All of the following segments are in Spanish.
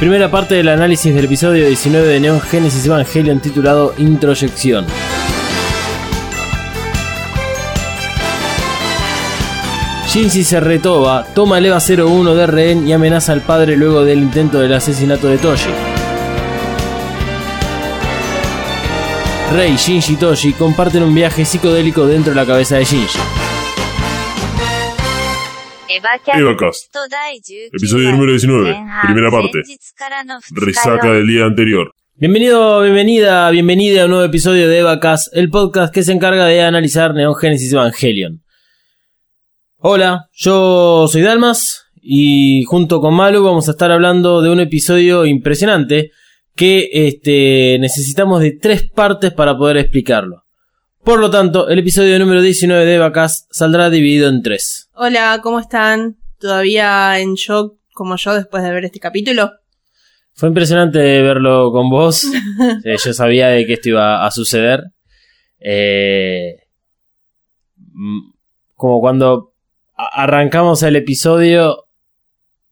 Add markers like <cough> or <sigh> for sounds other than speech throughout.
Primera parte del análisis del episodio 19 de Neon Genesis Evangelion titulado Introyección. Shinji se retoba, toma el EVA 01 de rehén y amenaza al padre luego del intento del asesinato de Toshi. Rei, Shinji y Toshi comparten un viaje psicodélico dentro de la cabeza de Shinji. エヴァキャ Evacast, スト第19 episodio número 19, 前半 primera parte. 前日からの二日 resaca 酔い del día anterior. Bienvenido, bienvenida, bienvenida a un nuevo episodio de Evacast, el podcast que se encarga de analizar Neon Genesis Evangelion. Hola, yo soy Dalmas y junto con Malu vamos a estar hablando de un episodio impresionante que este, necesitamos de tres partes para poder explicarlo. Por lo tanto, el episodio número 19 de Evacast saldrá dividido en tres. Hola, ¿cómo están? ¿Todavía en shock como yo después de ver este capítulo? Fue impresionante verlo con vos. <laughs> Eh, yo sabía de que esto iba a suceder. Eh, como cuando arrancamos el episodio,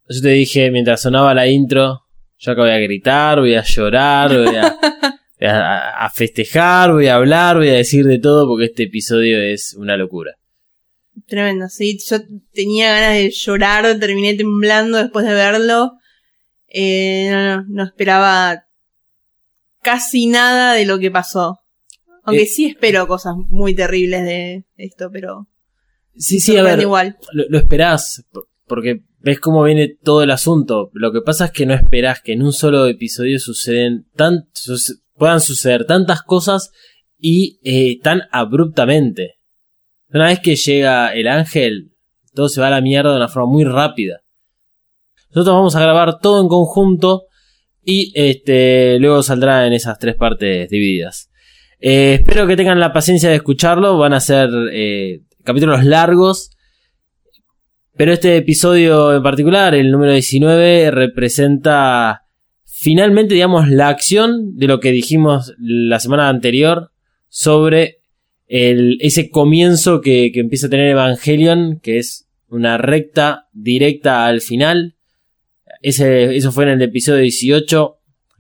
yo te dije mientras sonaba la intro, yo acá voy a gritar, voy a llorar, voy a, <laughs> a- a festejar, voy a hablar, voy a decir de todo porque este episodio es una locura. Tremendo, sí. Yo tenía ganas de llorar, terminé temblando después de verlo. Eh, no, no, no esperaba casi nada de lo que pasó. Aunque Eh, sí espero cosas muy terribles de esto, pero Sí, sí, a ver, igual. lo, lo esperás, por- porque ves cómo viene todo el asunto. Lo que pasa es que no esperás que en un solo episodio suceden tan, suce- puedan suceder tantas cosas y eh, tan abruptamente. Una vez que llega el ángel, todo se va a la mierda de una forma muy rápida. Nosotros vamos a grabar todo en conjunto y este luego saldrá en esas tres partes divididas. Eh, espero que tengan la paciencia de escucharlo. Van a ser eh, capítulos largos. Pero este episodio en particular, el número 19, representa finalmente, digamos, la acción de lo que dijimos la semana anterior sobre el- ese comienzo que, que empieza a tener Evangelion, que es una recta directa al final. Ese, eso fue en el episodio 18.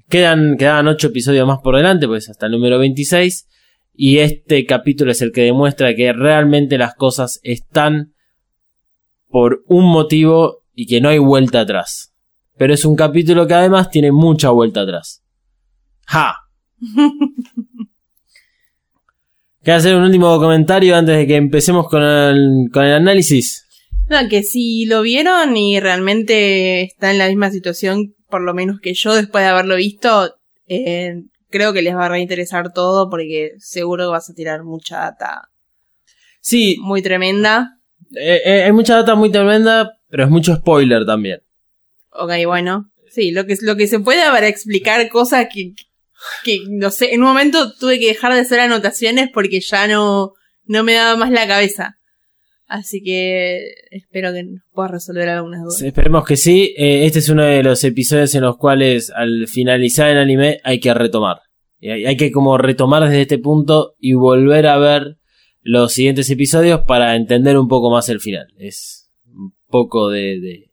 Quedan, quedaban 8 episodios más por delante, pues hasta el número 26. Y este capítulo es el que demuestra que realmente las cosas están por un motivo y que no hay vuelta atrás. Pero es un capítulo que además tiene mucha vuelta atrás. ¡Ja! <laughs> ¿Quieres hacer un último comentario antes de que empecemos con el, con el análisis? No, que si lo vieron y realmente está en la misma situación, por lo menos que yo después de haberlo visto, eh, creo que les va a reinteresar todo porque seguro vas a tirar mucha data Sí, muy tremenda. eh, eh, hay mucha data muy tremenda, pero es mucho spoiler también. Ok, bueno. Sí, lo que, lo que se puede para explicar cosas que, que, no sé, en un momento tuve que dejar de hacer anotaciones porque ya no, no me daba más la cabeza. Así que espero que nos pueda resolver algunas dudas. Esperemos que sí. Eh, este es uno de los episodios en los cuales al finalizar el anime hay que retomar. Hay, hay que como retomar desde este punto y volver a ver los siguientes episodios para entender un poco más el final. Es un poco de, de,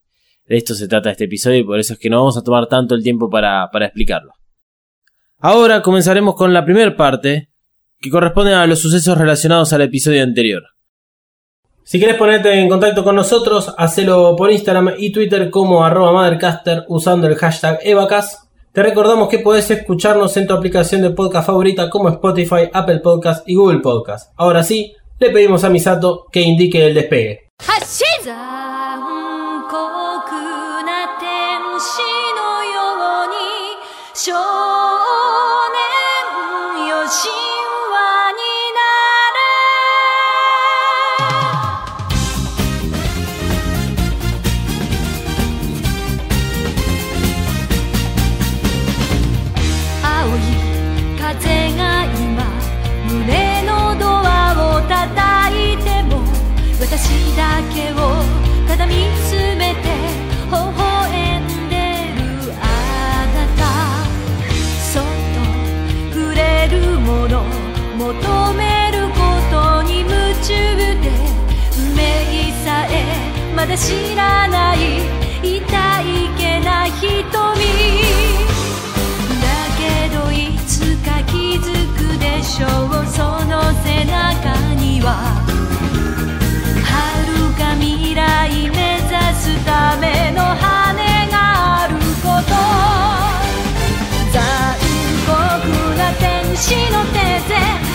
de esto se trata este episodio y por eso es que no vamos a tomar tanto el tiempo para, para explicarlo. Ahora comenzaremos con la primera parte que corresponde a los sucesos relacionados al episodio anterior. Si quieres ponerte en contacto con nosotros, hacelo por Instagram y Twitter como arroba Mothercaster usando el hashtag Evacas. Te recordamos que podés escucharnos en tu aplicación de podcast favorita como Spotify, Apple Podcast y Google Podcast. Ahora sí, le pedimos a Misato que indique el despegue. 星のように知らない痛いけな瞳だけどいつか気づくでしょうその背中には遥か未来目指すための羽があること残酷な天使の手で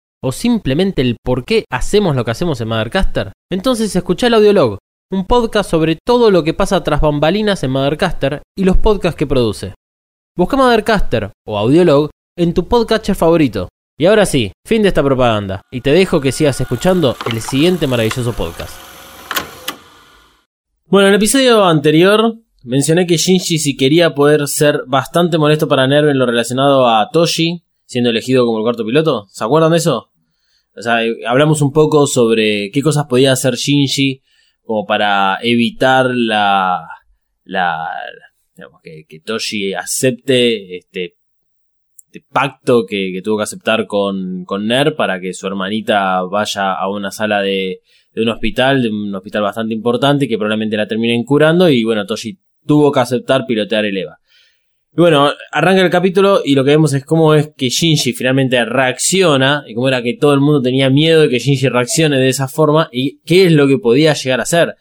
¿O simplemente el por qué hacemos lo que hacemos en Mothercaster? Entonces escucha el Audiolog, un podcast sobre todo lo que pasa tras bambalinas en Mothercaster y los podcasts que produce. Busca Mothercaster o Audiolog en tu podcatcher favorito. Y ahora sí, fin de esta propaganda, y te dejo que sigas escuchando el siguiente maravilloso podcast. Bueno, en el episodio anterior mencioné que Shinji si quería poder ser bastante molesto para Nerv en lo relacionado a Toshi, siendo elegido como el cuarto piloto. ¿Se acuerdan de eso? O sea, eh, hablamos un poco sobre qué cosas podía hacer Shinji como para evitar la... la digamos, que, Toshi acepte este, este pacto que, que tuvo que aceptar con, con Ner para que su hermanita vaya a una sala de, de un hospital, de un hospital bastante importante que probablemente la terminen curando y bueno, Toshi tuvo que aceptar pilotear el EVA. Y bueno, arranca el capítulo y lo que vemos es cómo es que Shinji finalmente reacciona y cómo era que todo el mundo tenía miedo de que Shinji reaccione de esa forma y qué es lo que podía llegar a ser.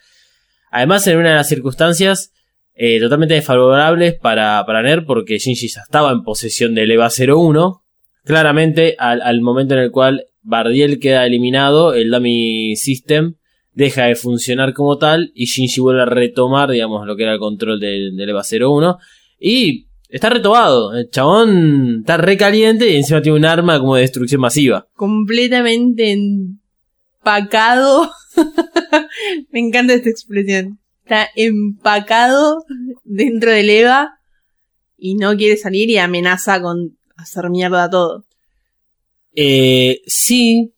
Además, en una de las circunstancias eh, totalmente desfavorables para, para Ner porque Shinji ya estaba en posesión del EVA 01. Claramente, al, al momento en el cual Bardiel queda eliminado, el Dummy System deja de funcionar como tal y Shinji vuelve a retomar, digamos, lo que era el control del, del EVA 01 y está retomado. El chabón está recaliente y encima tiene un arma como de destrucción masiva. completamente empacado. <laughs> Me encanta esta expresión. Está empacado dentro del EVA y no quiere salir y amenaza con hacer mierda todo. Eh, sí,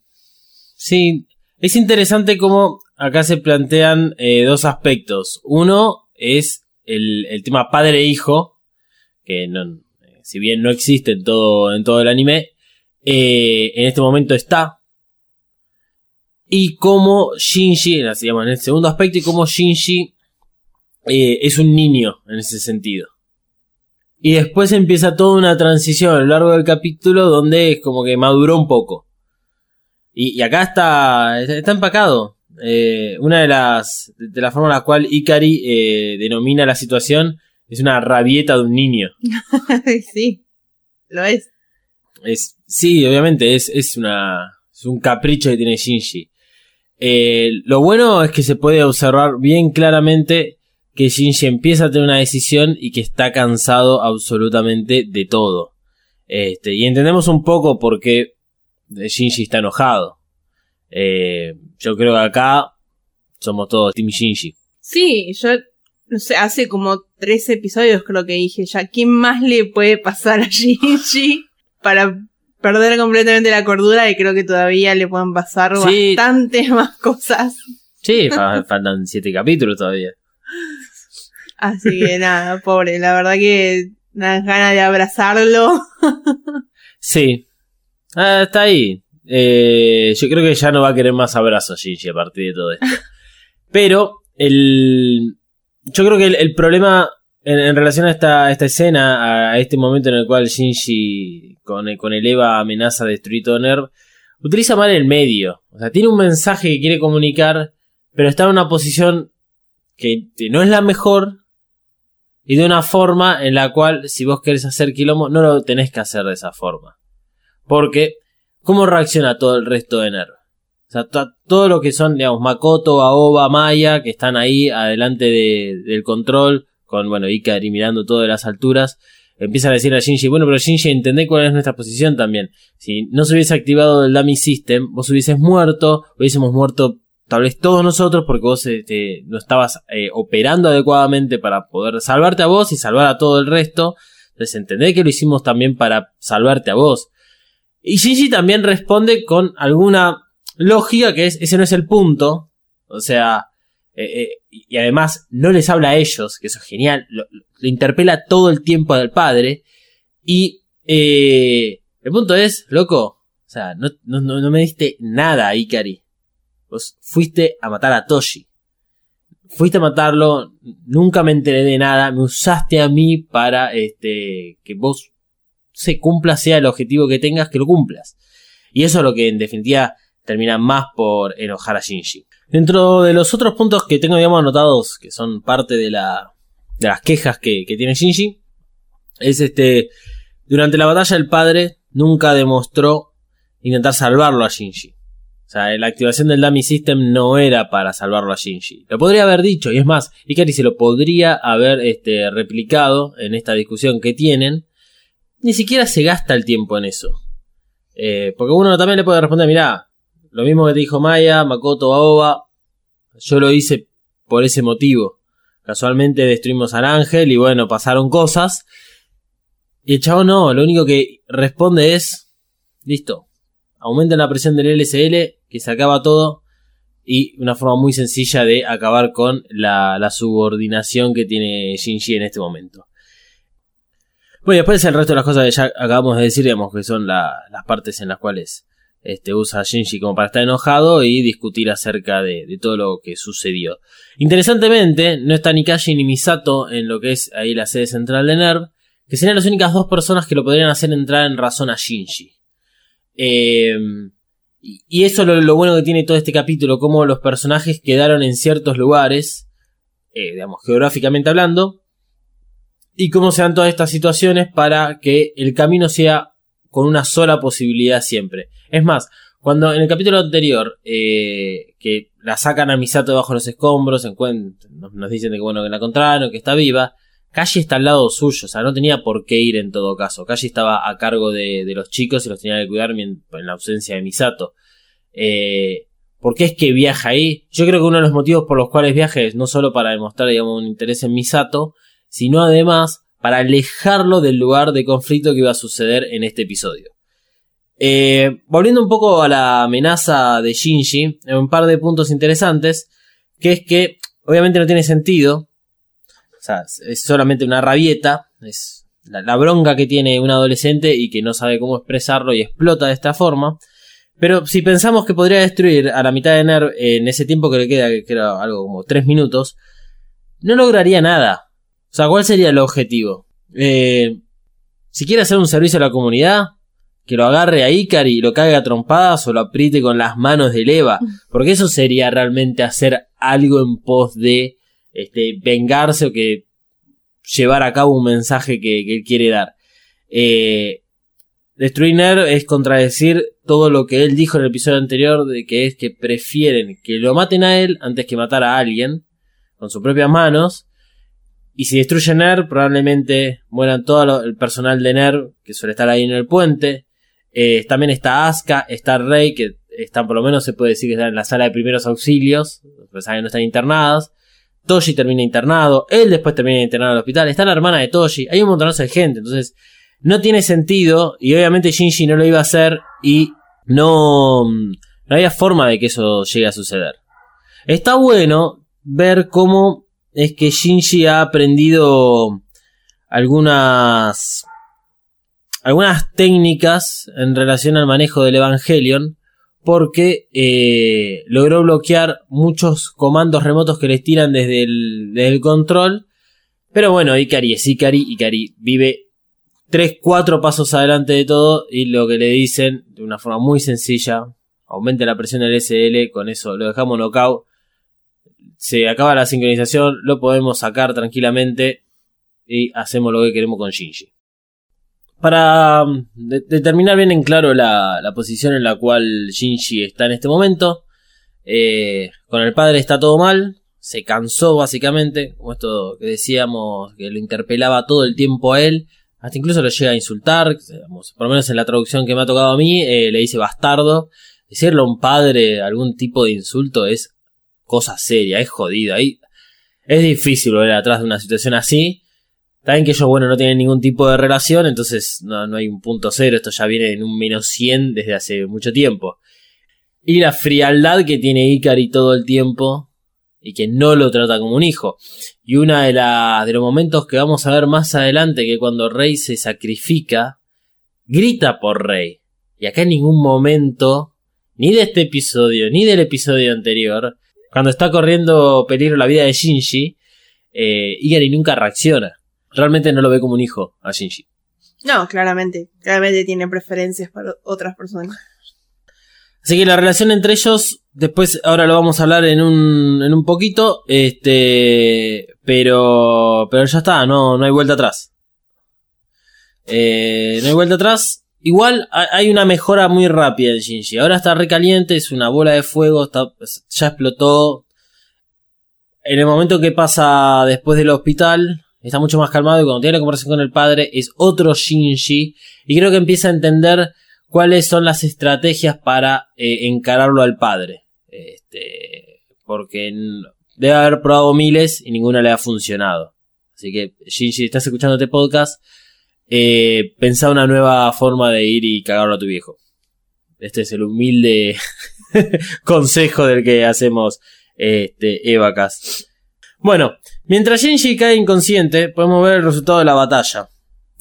sí. Es interesante cómo acá se plantean eh, dos aspectos. Uno es el, el tema padre-hijo, que no, eh, si bien no existe en todo, en todo el anime, eh, en este momento está. Y cómo Shinji, así digamos, en el segundo aspecto, y cómo Shinji eh, es un niño en ese sentido. Y después empieza toda una transición a lo largo del capítulo donde es como que maduró un poco. Y, acá está, está empacado. Eh, una de las, de la forma en la cual Ikari eh, denomina la situación es una rabieta de un niño. <laughs> sí, lo es. Es, sí, obviamente, es, es una, es un capricho que tiene Shinji. Eh, lo bueno es que se puede observar bien claramente que Shinji empieza a tener una decisión y que está cansado absolutamente de todo. Este, y entendemos un poco por qué Shinji está enojado. Eh, yo creo que acá somos todos Team Shinji. Sí, yo no sé, hace como tres episodios creo que dije ya, ¿quién más le puede pasar a <laughs> Shinji para perder completamente la cordura? Y creo que todavía le pueden pasar Sí. bastantes <laughs> más cosas. Sí, fa- <laughs> faltan siete capítulos todavía. Así que nada, pobre, la verdad que dan ganas de abrazarlo. Sí. Ah, está ahí. Eh, yo creo que ya no va a querer más abrazos Shinji a partir de todo esto. Pero el, yo creo que el, el problema en, relación a esta, escena, a este momento en el cual Shinji con, con el Eva amenaza a destruir todo Nerv, utiliza mal el medio. O sea, tiene un mensaje que quiere comunicar, pero está en una posición que, que no es la mejor y de una forma en la cual si vos querés hacer quilombo no lo tenés que hacer de esa forma. Porque, ¿cómo reacciona todo el resto de Nerv? O sea, to- todo lo que son, digamos, Makoto, Aoba, Maya, que están ahí adelante de- del control, con, bueno, Ikari mirando todo de las alturas, empiezan a decir a Shinji, bueno, pero Shinji, entendé cuál es nuestra posición también. Si no se hubiese activado el Dummy System, vos hubieses muerto, hubiésemos muerto tal vez todos nosotros, porque vos este, no estabas eh, operando adecuadamente para poder salvarte a vos y salvar a todo el resto. Entonces entendé que lo hicimos también para salvarte a vos. Y Shinji también responde con alguna lógica que es, ese no es el punto. O sea, eh, eh, y además no les habla a ellos, que eso es genial, lo, interpela todo el tiempo al padre. Y eh, el punto es, loco, o sea, no, no, no no me diste nada, Ikari. Vos fuiste a matar a Toshi. Fuiste a matarlo, nunca me enteré de nada, me usaste a mí para este que vos se cumpla, sea el objetivo que tengas, que lo cumplas. Y eso es lo que en definitiva termina más por enojar a Shinji. Dentro de los otros puntos que tengo, digamos, anotados, que son parte de, la, de las quejas que, que tiene Shinji, es este, durante la batalla el padre nunca demostró intentar salvarlo a Shinji. O sea, la activación del Dummy System no era para salvarlo a Shinji. Lo podría haber dicho, y es más, Ikari se lo podría haber este, replicado en esta discusión que tienen. Ni siquiera se gasta el tiempo en eso. Eh, porque uno también le puede responder, mirá, lo mismo que te dijo Maya, Makoto, Aoba, yo lo hice por ese motivo. Casualmente destruimos al ángel y bueno, pasaron cosas. Y el chavo no, lo único que responde es, listo, aumenten la presión del LSL, que se acaba todo, y una forma muy sencilla de acabar con la, subordinación que tiene Shinji en este momento. Bueno, y después el resto de las cosas que ya acabamos de decir, digamos, que son la- las partes en las cuales este, usa a Shinji como para estar enojado y discutir acerca de, todo lo que sucedió. Interesantemente, no está ni Kashi ni Misato en lo que es ahí la sede central de NERV, que serían las únicas dos personas que lo podrían hacer entrar en razón a Shinji. Eh, y eso es lo, lo bueno que tiene todo este capítulo, cómo los personajes quedaron en ciertos lugares, eh, digamos, geográficamente hablando, y cómo se dan todas estas situaciones para que el camino sea con una sola posibilidad siempre. Es más, cuando en el capítulo anterior, eh, que la sacan a Misato debajo de los escombros, nos, dicen que bueno que la encontraron, que está viva, Kashi está al lado suyo, o sea, no tenía por qué ir en todo caso. Kashi estaba a cargo de, de los chicos y los tenía que cuidar en la ausencia de Misato. Eh, ¿Por qué es que viaja ahí? Yo creo que uno de los motivos por los cuales viaja es no solo para demostrar, digamos, un interés en Misato, sino además para alejarlo del lugar de conflicto que iba a suceder en este episodio. Eh, volviendo un poco a la amenaza de Shinji, un par de puntos interesantes, que es que obviamente no tiene sentido, o sea, es solamente una rabieta, es la, la bronca que tiene un adolescente y que no sabe cómo expresarlo y explota de esta forma. Pero si pensamos que podría destruir a la mitad de Nerv en ese tiempo que le queda, que era algo como 3 minutos, no lograría nada. O sea, ¿cuál sería el objetivo? Eh, si quiere hacer un servicio a la comunidad, que lo agarre a Ikari y lo caiga a trompadas o lo apriete con las manos de Eva. <laughs> Porque eso sería realmente hacer algo en pos de este, vengarse o que llevar a cabo un mensaje que, que él quiere dar. Eh, destruir Nerv es contradecir todo lo que él dijo en el episodio anterior de que es que prefieren que lo maten a él antes que matar a alguien con sus propias manos. Y si destruyen NERV, probablemente mueran todo el personal de NERV que suele estar ahí en el puente. Eh, también está Asuka, está Rey, que están por lo menos se puede decir que están en la sala de primeros auxilios, de que no están internadas. Toshi termina internado, él después termina internado el hospital, está la hermana de Toshi, hay un montón de gente, entonces no tiene sentido y obviamente Shinji no lo iba a hacer y no, no había forma de que eso llegue a suceder. Está bueno ver cómo es que Shinji ha aprendido algunas algunas técnicas en relación al manejo del Evangelion porque eh, logró bloquear muchos comandos remotos que les tiran desde el, control. Pero bueno, Ikari es Ikari, Ikari vive 3, 4 pasos adelante de todo y lo que le dicen de una forma muy sencilla, aumente la presión del SL, con eso lo dejamos knockout, se acaba la sincronización, lo podemos sacar tranquilamente y hacemos lo que queremos con Shinji. Para mm, de- determinar bien en claro la, posición en la cual Shinji está en este momento, eh, con el padre está todo mal, se cansó básicamente, como esto que decíamos, que lo interpelaba todo el tiempo a él, hasta incluso lo llega a insultar, por lo menos en la traducción que me ha tocado a mí, eh, le dice bastardo. Decirle a un padre algún tipo de insulto es cosa seria, es jodido. Es difícil volver atrás de una situación así. También que ellos, bueno, no tienen ningún tipo de relación, entonces no, no hay un punto cero, esto ya viene en un menos 100 desde hace mucho tiempo. Y la frialdad que tiene Ikari todo el tiempo y que no lo trata como un hijo. Y una de, la, de los momentos que vamos a ver más adelante, que cuando Rey se sacrifica, grita por Rey. Y acá en ningún momento, ni de este episodio, ni del episodio anterior, cuando está corriendo peligro la vida de Shinji, eh, Ikari nunca reacciona. Realmente no lo ve como un hijo a Shinji. No, claramente. Claramente tiene preferencias para otras personas. Así que la relación entre ellos, después, ahora lo vamos a hablar en un, en un poquito, este, pero, pero ya está, no, no hay vuelta atrás. Eh, no hay vuelta atrás. Igual ha- hay una mejora muy rápida en Shinji. Ahora está recaliente, es una bola de fuego, está, ya explotó. En el momento que pasa después del hospital, está mucho más calmado y cuando tiene la conversación con el padre es otro Shinji. Y creo que empieza a entender cuáles son las estrategias para eh, encararlo al padre. Este, porque debe haber probado miles y ninguna le ha funcionado. Así que, Shinji, estás escuchando este podcast, eh, pensá una nueva forma de ir y cagarlo a tu viejo. Este es el humilde <laughs> consejo del que hacemos este, Evacas. Bueno, mientras Shinji cae inconsciente, podemos ver el resultado de la batalla.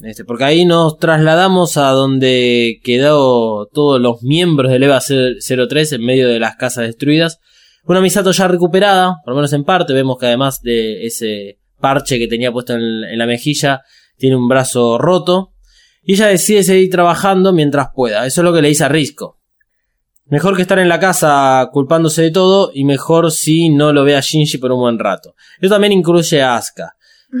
Este, porque ahí nos trasladamos a donde quedó todos los miembros del EVA 03 en medio de las casas destruidas. Una Misato ya recuperada, por lo menos en parte. Vemos que además de ese parche que tenía puesto en la mejilla, tiene un brazo roto. Y ella decide seguir trabajando mientras pueda. Eso es lo que le dice a Risco. Mejor que estar en la casa culpándose de todo y mejor si no lo ve a Shinji por un buen rato. Eso también incluye a Asuka.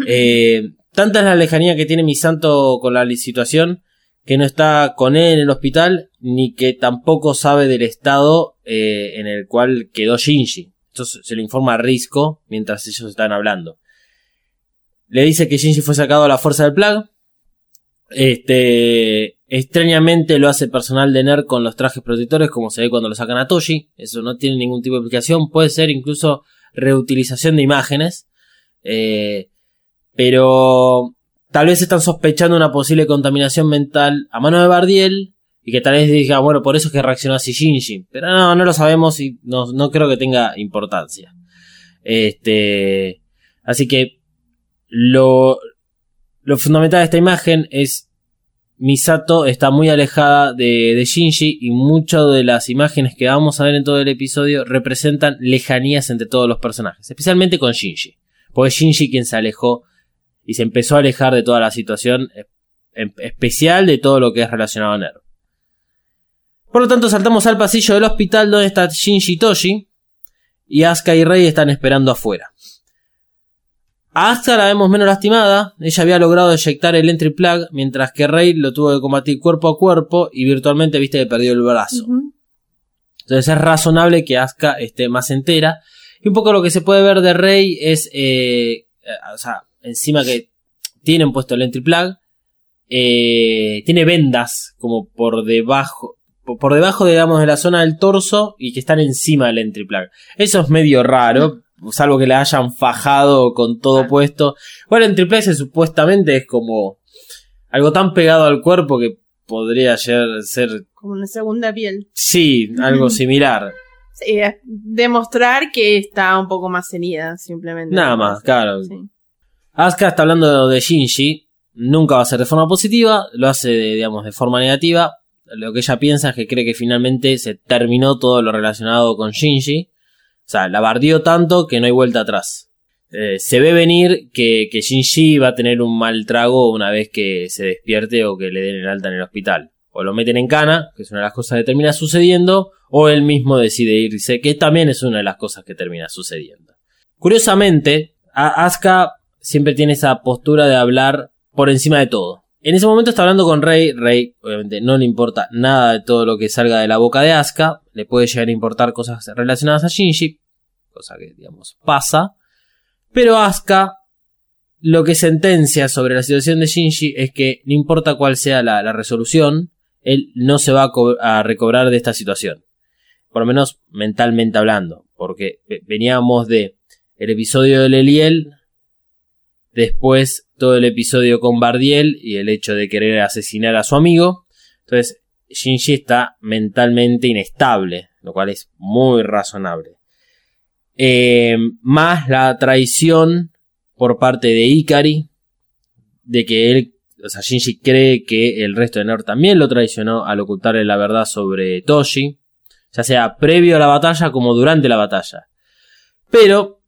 Eh, tanta es la lejanía que tiene Misanto con la situación que no está con él en el hospital ni que tampoco sabe del estado eh, en el cual quedó Shinji. Esto se se lo informa a Risco mientras ellos están hablando. Le dice que Shinji fue sacado a la fuerza del Plague. Este, extrañamente lo hace personal de NER con los trajes protectores como se ve cuando lo sacan a Toshi. Eso no tiene ningún tipo de explicación. Puede ser incluso reutilización de imágenes. Eh, pero tal vez están sospechando una posible contaminación mental a mano de Bardiel y que tal vez diga, bueno, por eso es que reaccionó así Shinji. Pero no, no lo sabemos y no, no creo que tenga importancia. Este, así que lo, fundamental de esta imagen es Misato está muy alejada de, Shinji y muchas de las imágenes que vamos a ver en todo el episodio representan lejanías entre todos los personajes, especialmente con Shinji. Porque Shinji quien se alejó y se empezó a alejar de toda la situación, eh, especial de todo lo que es relacionado a Nero. Por lo tanto, saltamos al pasillo del hospital donde está Shinji Toshi y Asuka y Rei están esperando afuera. A la vemos menos lastimada, ella había logrado eyectar el entry plug, mientras que Rey lo tuvo que combatir cuerpo a cuerpo y virtualmente viste que perdió el brazo. Entonces es razonable que Asuka esté más entera. Y un poco lo que se puede ver de Rey es, eh, o sea, encima que tienen puesto el entry plug, eh, tiene vendas como por debajo, por- por debajo, digamos, de la zona del torso y que están encima del entry plug. Eso es medio raro, salvo que la hayan fajado con todo Ah. puesto. Bueno, el entry plug se- supuestamente es como algo tan pegado al cuerpo que podría ser, ser Como una segunda piel. sí, algo similar. Sí, demostrar que está un poco más herida, simplemente. Nada más, claro. Sí. Asuka está hablando de Shinji. Nunca va a ser de forma positiva. Lo hace, de, digamos, de forma negativa. Lo que ella piensa es que cree que finalmente se terminó todo lo relacionado con Shinji. Sea, la bardió tanto que no hay vuelta atrás. Eh, se ve venir que, que Shinji va a tener un mal trago una vez que se despierte o que le den el alta en el hospital. O lo meten en cana, que es una de las cosas que termina sucediendo, o él mismo decide irse, que también es una de las cosas que termina sucediendo. Curiosamente, Asuka siempre tiene esa postura de hablar por encima de todo. En ese momento está hablando con Rey. Rey, obviamente, no le importa nada de todo lo que salga de la boca de Asuka. Le puede llegar a importar cosas relacionadas a Shinji. Cosa que, digamos, pasa. Pero Asuka lo que sentencia sobre la situación de Shinji es que no importa cuál sea la, resolución, él no se va a, a recobrar de esta situación. Por lo menos mentalmente hablando. porque ve- veníamos de el episodio del Eliel, después todo el episodio con Bardiel y el hecho de querer asesinar a su amigo. Entonces, Shinji está mentalmente inestable, lo cual es muy razonable. Eh, más la traición por parte de Ikari, de que él, o sea, Shinji cree que el resto de Nord también lo traicionó al ocultarle la verdad sobre Toshi, ya sea previo a la batalla como durante la batalla. Pero,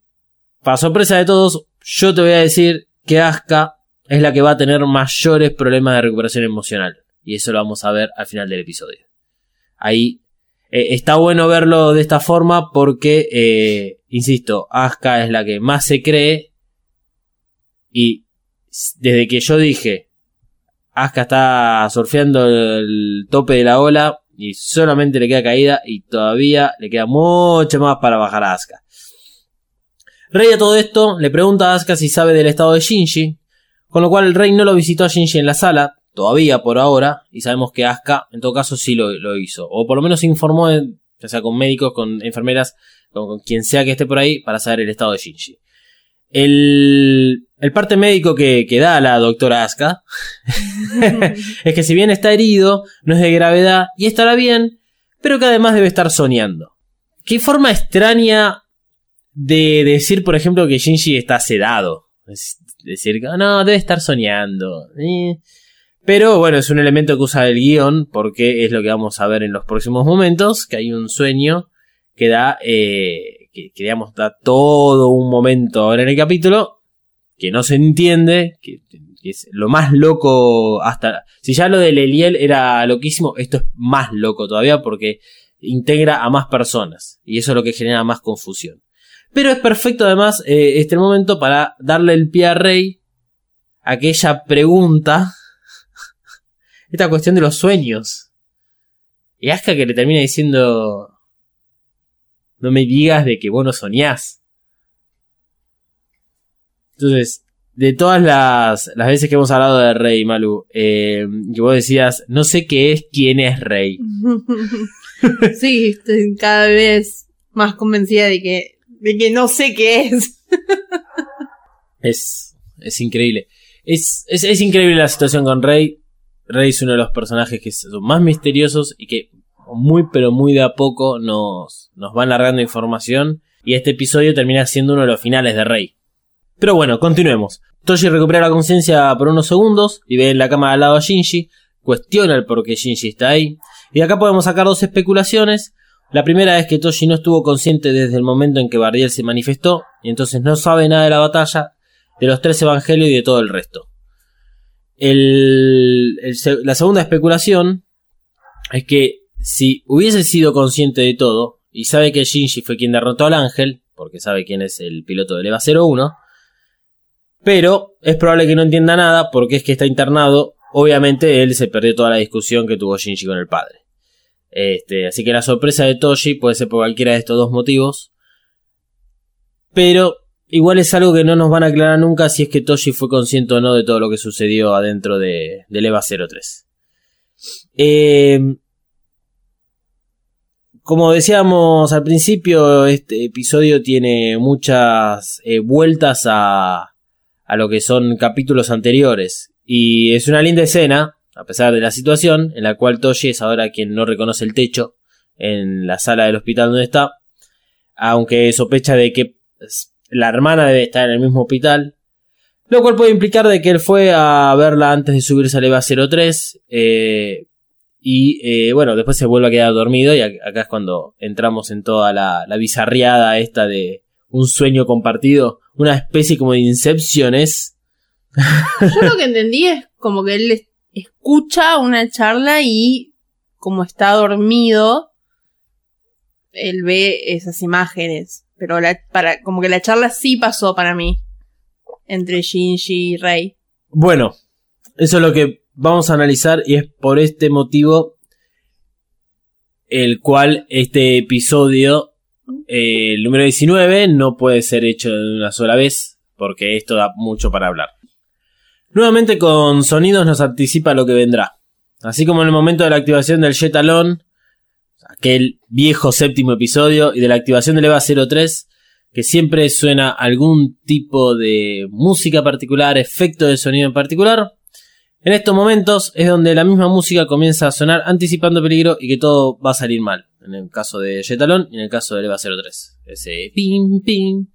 para sorpresa de todos, yo te voy a decir que Asuka es la que va a tener mayores problemas de recuperación emocional. Y eso lo vamos a ver al final del episodio. Ahí eh, está bueno verlo de esta forma porque, eh, insisto, Asuka es la que más se cree. Y desde que yo dije, Asuka está surfeando el tope de la ola y solamente le queda caída y todavía le queda mucho más para bajar a Asuka. Rey a todo esto le pregunta a Asuka si sabe del estado de Shinji, con lo cual el rey no lo visitó a Shinji en la sala, todavía por ahora, y sabemos que Asuka en todo caso sí lo, lo hizo, o por lo menos informó, en- ya sea con médicos, con enfermeras, con, quien sea que esté por ahí, para saber el estado de Shinji. El, el parte médico que, que da la doctora Asuka <laughs> es que si bien está herido, no es de gravedad y estará bien, pero que además debe estar soñando. Qué forma extraña de decir, por ejemplo, que Shinji está sedado. Es decir, que, no, debe estar soñando. eh. Pero bueno, es un elemento que usa el guion porque es lo que vamos a ver en los próximos momentos, que hay un sueño que da, eh, que, que, digamos, da todo un momento ahora en el capítulo que no se entiende, que, que es lo más loco hasta... Si ya lo del Eliel era loquísimo, esto es más loco todavía porque integra a más personas y eso es lo que genera más confusión. Pero es perfecto además eh, este momento para darle el pie a Rey a que ella pregunta esta cuestión de los sueños. Y Asuka que le termina diciendo no me digas de que vos no soñás. Entonces, de todas las, las veces que hemos hablado de Rey, Malu, eh, que vos decías, no sé qué es, quién es Rey. <laughs> sí, estoy cada vez más convencida de que, de que no sé qué es. Es, es increíble. Es, es, es increíble la situación con Rey. Rey es uno de los personajes que son más misteriosos y que muy pero muy de a poco nos, nos van largando información. Y este episodio termina siendo uno de los finales de Rey. Pero bueno, continuemos. Toshi recupera la conciencia por unos segundos y ve en la cama al lado a Shinji. Cuestiona el por qué Shinji está ahí. Y acá podemos sacar dos especulaciones. La primera es que Toshi no estuvo consciente desde el momento en que Bardiel se manifestó. Y entonces no sabe nada de la batalla, de los tres evangelios y de todo el resto. La segunda especulación es que si hubiese sido consciente de todo y sabe que Shinji fue quien derrotó al ángel, porque sabe quién es el piloto del EVA 01, pero es probable que no entienda nada porque es que está internado. Obviamente él se perdió toda la discusión que tuvo Shinji con el padre. Este, así que la sorpresa de Toshi puede ser por cualquiera de estos dos motivos. Pero igual es algo que no nos van a aclarar nunca si es que Toshi fue consciente o no de todo lo que sucedió adentro de, del EVA 03. Eh, como decíamos al principio, este episodio tiene muchas eh, vueltas a, a lo que son capítulos anteriores. Y es una linda escena, a pesar de la situación, en la cual Toshi es ahora quien no reconoce el techo en la sala del hospital donde está. Aunque sospecha de que la hermana debe estar en el mismo hospital. Lo cual puede implicar de que él fue a verla antes de subirse al EVA 03. Eh, y eh, bueno, después se vuelve a quedar dormido. Y acá es cuando entramos en toda la, la bizarriada esta de un sueño compartido. Una especie como de Inception es. Yo lo que entendí es como que él es- escucha una charla y como está dormido, él ve esas imágenes. Pero la, para, como que la charla sí pasó para mí. Entre Shinji y Rey. Bueno, eso es lo que vamos a analizar y es por este motivo el cual este episodio, eh, el número 19, no puede ser hecho de una sola vez porque esto da mucho para hablar. Nuevamente con sonidos nos anticipa lo que vendrá. Así como en el momento de la activación del Jet Alone, aquel viejo séptimo episodio y de la activación del EVA 03, que siempre suena algún tipo de música particular, efecto de sonido en particular. En estos momentos es donde la misma música comienza a sonar anticipando peligro y que todo va a salir mal. En el caso de Jetalón y en el caso del EVA 03. Ese pim pim.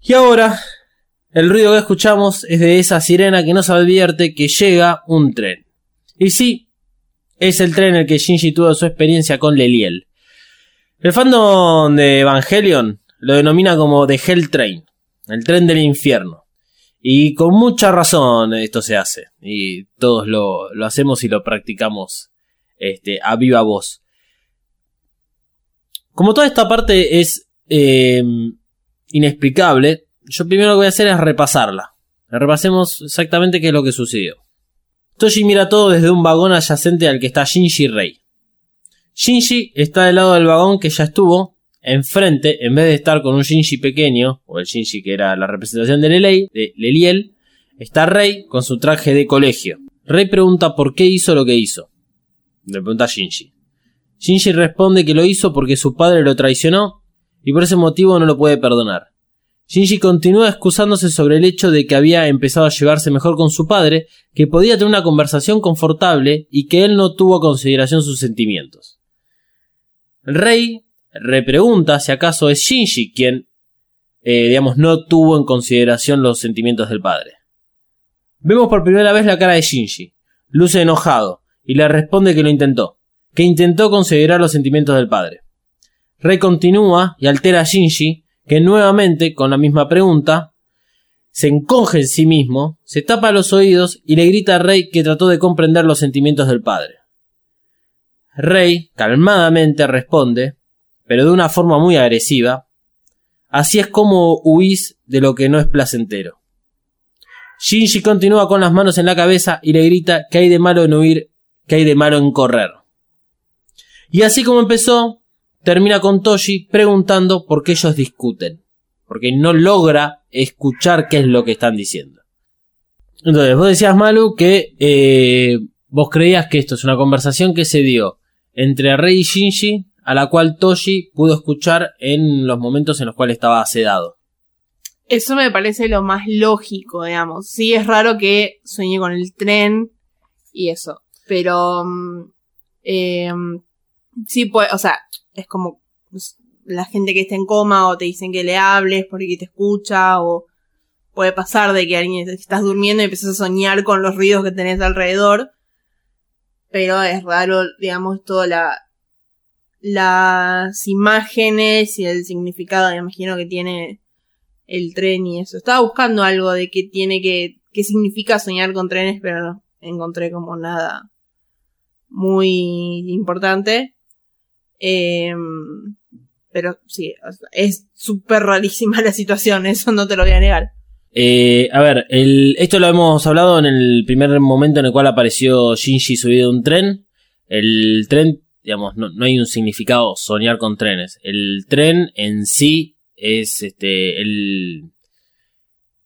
Y ahora, el ruido que escuchamos es de esa sirena que nos advierte que llega un tren. Y sí, es el tren en el que Shinji tuvo su experiencia con Leliel. El fandom de Evangelion lo denomina como The Hell Train, el tren del infierno. Y con mucha razón esto se hace. Y todos lo, lo hacemos y lo practicamos este, a viva voz. Como toda esta parte es eh, inexplicable, yo primero lo que voy a hacer es repasarla. Repasemos exactamente qué es lo que sucedió. Toshi mira todo desde un vagón adyacente al que está Shinji Rei. Shinji está del lado del vagón que ya estuvo, enfrente, en vez de estar con un Shinji pequeño, o el Shinji que era la representación de Lelei, de Leliel, está Rei con su traje de colegio. Rei pregunta por qué hizo lo que hizo. Le pregunta a Shinji. Shinji responde que lo hizo porque su padre lo traicionó y por ese motivo no lo puede perdonar. Shinji continúa excusándose sobre el hecho de que había empezado a llevarse mejor con su padre, que podía tener una conversación confortable y que él no tuvo consideración sus sentimientos. Rei repregunta si acaso es Shinji quien, eh, digamos, no tuvo en consideración los sentimientos del padre. Vemos por primera vez la cara de Shinji. Luce enojado y le responde que lo intentó, que intentó considerar los sentimientos del padre. Rei continúa y altera a Shinji, que nuevamente, con la misma pregunta, se encoge en sí mismo, se tapa los oídos y le grita a Rey que trató de comprender los sentimientos del padre. Rey calmadamente responde pero de una forma muy agresiva. Así es como huís de lo que no es placentero. Shinji continúa con las manos en la cabeza y le grita que hay de malo en huir, que hay de malo en correr. Y así como empezó, termina con Toshi preguntando por qué ellos discuten, porque no logra escuchar qué es lo que están diciendo. Entonces, vos decías, Malu, que eh, vos creías que esto es una conversación que se dio entre Rei y Shinji a la cual Toshi pudo escuchar en los momentos en los cuales estaba sedado. Eso me parece lo más lógico, digamos. Sí, es raro que sueñe con el tren y eso. Pero. mm, eh, sí, pues, o sea, es como la gente que está en coma o te dicen que le hables porque te escucha o puede pasar de que alguien estás durmiendo y empiezas a soñar con los ruidos que tenés alrededor. Pero es raro, digamos, toda la, las imágenes y el significado, me imagino que tiene el tren y eso. Estaba buscando algo de qué tiene que, qué significa soñar con trenes, pero no encontré como nada muy importante. Em, pero sí, es súper rarísima <laughs> la situación, eso no te lo voy a negar. Eh, a ver, el- esto lo hemos hablado en el primer momento en el cual apareció Shinji subido a un tren. El tren, digamos, no, no hay un significado soñar con trenes. El tren en sí es este el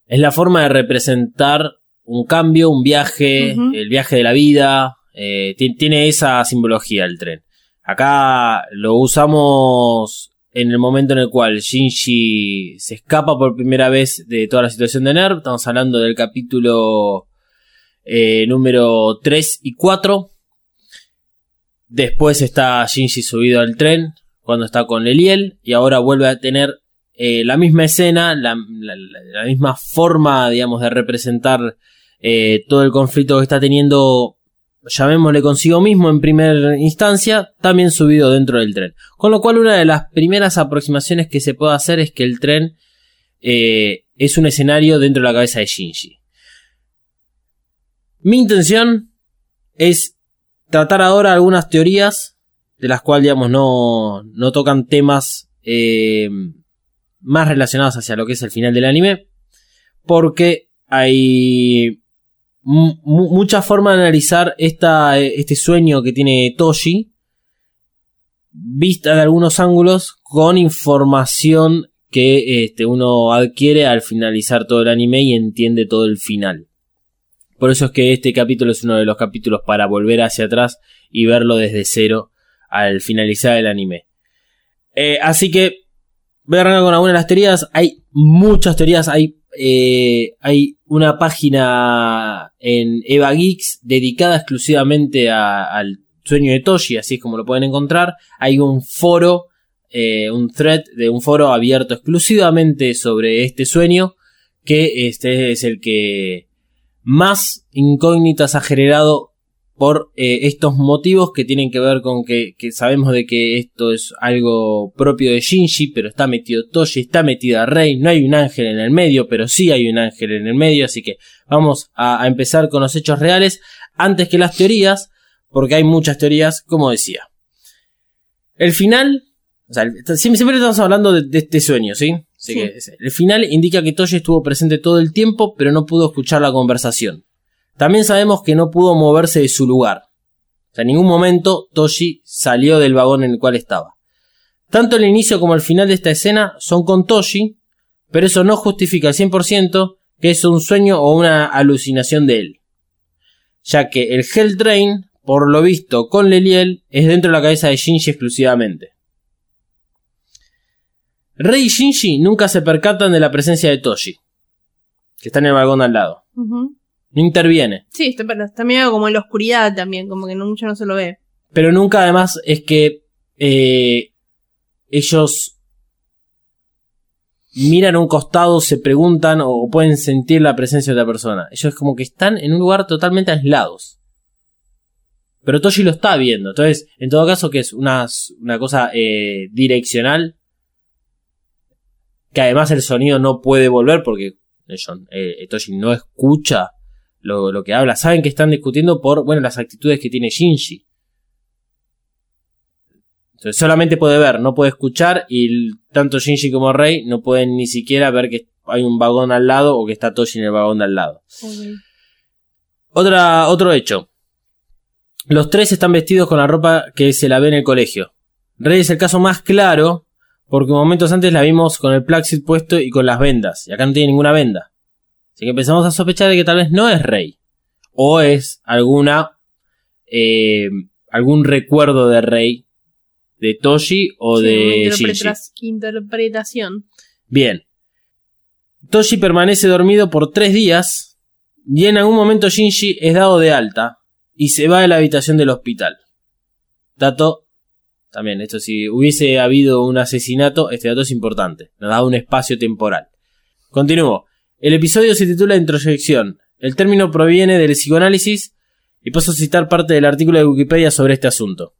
es la forma de representar un cambio, un viaje, el viaje de la vida. eh, ti- tiene esa simbología el tren. Acá lo usamos en el momento en el cual Shinji se escapa por primera vez de toda la situación de Nerv. Estamos hablando del capítulo eh, número 3 y 4. Después está Shinji subido al tren cuando está con Leliel y ahora vuelve a tener eh, la misma escena, la, misma forma, digamos, de representar eh, todo el conflicto que está teniendo, llamémosle consigo mismo en primera instancia, también subido dentro del tren. Con lo cual una de las primeras aproximaciones que se puede hacer es que el tren eh, es un escenario dentro de la cabeza de Shinji. Mi intención es tratar ahora algunas teorías de las cuales, digamos, no, no tocan temas eh, más relacionados hacia lo que es el final del anime, porque hay mu- mu- mucha forma de analizar esta, este sueño que tiene Toshi, vista de algunos ángulos, con información que este, uno adquiere al finalizar todo el anime y entiende todo el final. Por eso es que este capítulo es uno de los capítulos para volver hacia atrás y verlo desde cero al finalizar el anime. Eh, así que voy a arrancar con algunas de las teorías. Hay muchas teorías. Hay, eh, hay una página en Eva Geeks dedicada exclusivamente al sueño de Toshi, así es como lo pueden encontrar. Hay un foro, eh, un thread de un foro abierto exclusivamente sobre este sueño, que este es el que más incógnitas ha generado por eh, estos motivos que tienen que ver con que, que sabemos de que esto es algo propio de Shinji, pero está metido Toshi, está metida Rei, no hay un ángel en el medio, pero sí hay un ángel en el medio, así que vamos a, a empezar con los hechos reales antes que las teorías, porque hay muchas teorías, como decía. El final, o sea, siempre, siempre estamos hablando de, de este sueño, ¿sí? Así Sí. que el final indica que Toshi estuvo presente todo el tiempo, pero no pudo escuchar la conversación. También sabemos que no pudo moverse de su lugar. En ningún momento Toshi salió del vagón en el cual estaba. Tanto el inicio como el final de esta escena son con Toshi, pero eso no justifica al 100% que es un sueño o una alucinación de él. Ya que el Hell Train, por lo visto con Leliel, es dentro de la cabeza de Shinji exclusivamente. Rei y Shinji nunca se percatan de la presencia de Toshi, que está en el vagón al lado. Interviene. Sí, está, pero está medio como en la oscuridad también, como que no, mucho no se lo ve. Pero nunca además es que eh, ellos miran a un costado, se preguntan o pueden sentir la presencia de otra persona. Ellos como que están en un lugar totalmente aislados. Pero Toshi lo está viendo. Entonces, en todo caso, que es una, una cosa eh, direccional. Que además el sonido no puede volver porque ellos, eh, Toshi no escucha lo, lo que habla. Saben que están discutiendo por, bueno, las actitudes que tiene Shinji. Entonces solamente puede ver, no puede escuchar y tanto Shinji como Rei no pueden ni siquiera ver que hay un vagón al lado o que está Toshi en el vagón de al lado. Otra, otro hecho. Los tres están vestidos con la ropa que se la ve en el colegio. Rey es el caso más claro porque momentos antes la vimos con el plaxit puesto y con las vendas y acá no tiene ninguna venda. Así que empezamos a sospechar de que tal vez no es Rey o es alguna eh, algún recuerdo de Rey de Toshi o Sí, de Shinji. interpreta- interpretación. Bien. Toshi permanece dormido por tres días y en algún momento Shinji es dado de alta y se va de la habitación del hospital. Dato, también, esto si hubiese habido un asesinato, este dato es importante, nos da un espacio temporal. Continúo. El episodio se titula Introyección. El término proviene del psicoanálisis y paso a citar parte del artículo de Wikipedia sobre este asunto.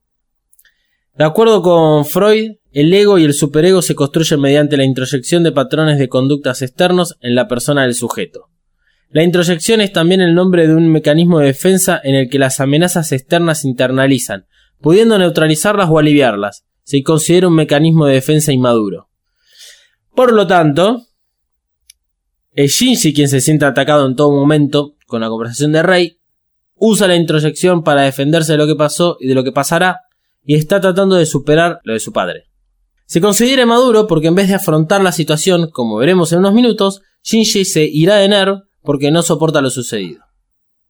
De acuerdo con Freud, el ego y el superego se construyen mediante la introyección de patrones de conductas externos en la persona del sujeto. La introyección es también el nombre de un mecanismo de defensa en el que las amenazas externas se internalizan, pudiendo neutralizarlas o aliviarlas. Se considera un mecanismo de defensa inmaduro. Por lo tanto, es Shinji quien se siente atacado en todo momento con la conversación de Rey, usa la introyección para defenderse de lo que pasó y de lo que pasará, y está tratando de superar lo de su padre. Se considera maduro porque en vez de afrontar la situación, como veremos en unos minutos, Shinji se irá de nerv porque no soporta lo sucedido.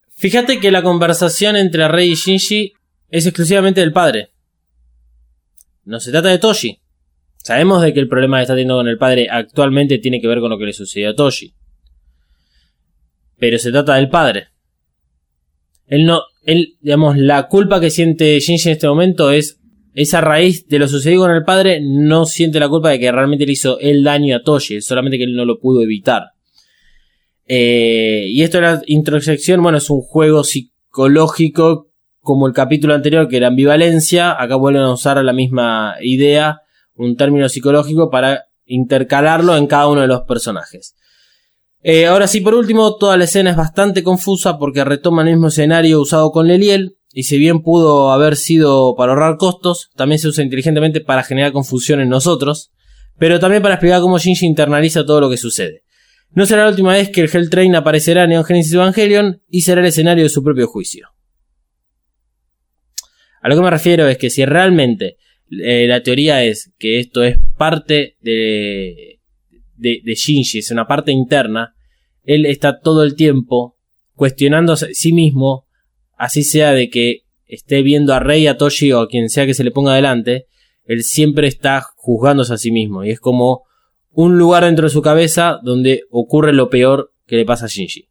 Fíjate que la conversación entre Rei y Shinji es exclusivamente del padre. No se trata de Toshi. Sabemos de que el problema que está teniendo con el padre actualmente tiene que ver con lo que le sucedió a Toshi. Pero se trata del padre. Él no, él, digamos, la culpa que siente Shinji en este momento es esa raíz de lo sucedido con el padre, no siente la culpa de que realmente le hizo el daño a Toshi, solamente que él no lo pudo evitar. Eh, y esto de la introyección, bueno, es un juego psicológico como el capítulo anterior que era ambivalencia, acá vuelven a usar la misma idea, un término psicológico para intercalarlo en cada uno de los personajes. Eh, ahora sí, por último, toda la escena es bastante confusa porque retoma el mismo escenario usado con Leliel, y si bien pudo haber sido para ahorrar costos, también se usa inteligentemente para generar confusión en nosotros, pero también para explicar cómo Shinji internaliza todo lo que sucede. No será la última vez que el Hell Train aparecerá en Neon Genesis Evangelion y será el escenario de su propio juicio. A lo que me refiero es que si realmente eh, la teoría es que esto es parte de, de, de Shinji, es una parte interna, él está todo el tiempo cuestionándose a sí mismo, así sea de que esté viendo a Rey, a Toshi o a quien sea que se le ponga adelante, él siempre está juzgándose a sí mismo. Y es como un lugar dentro de su cabeza donde ocurre lo peor que le pasa a Shinji.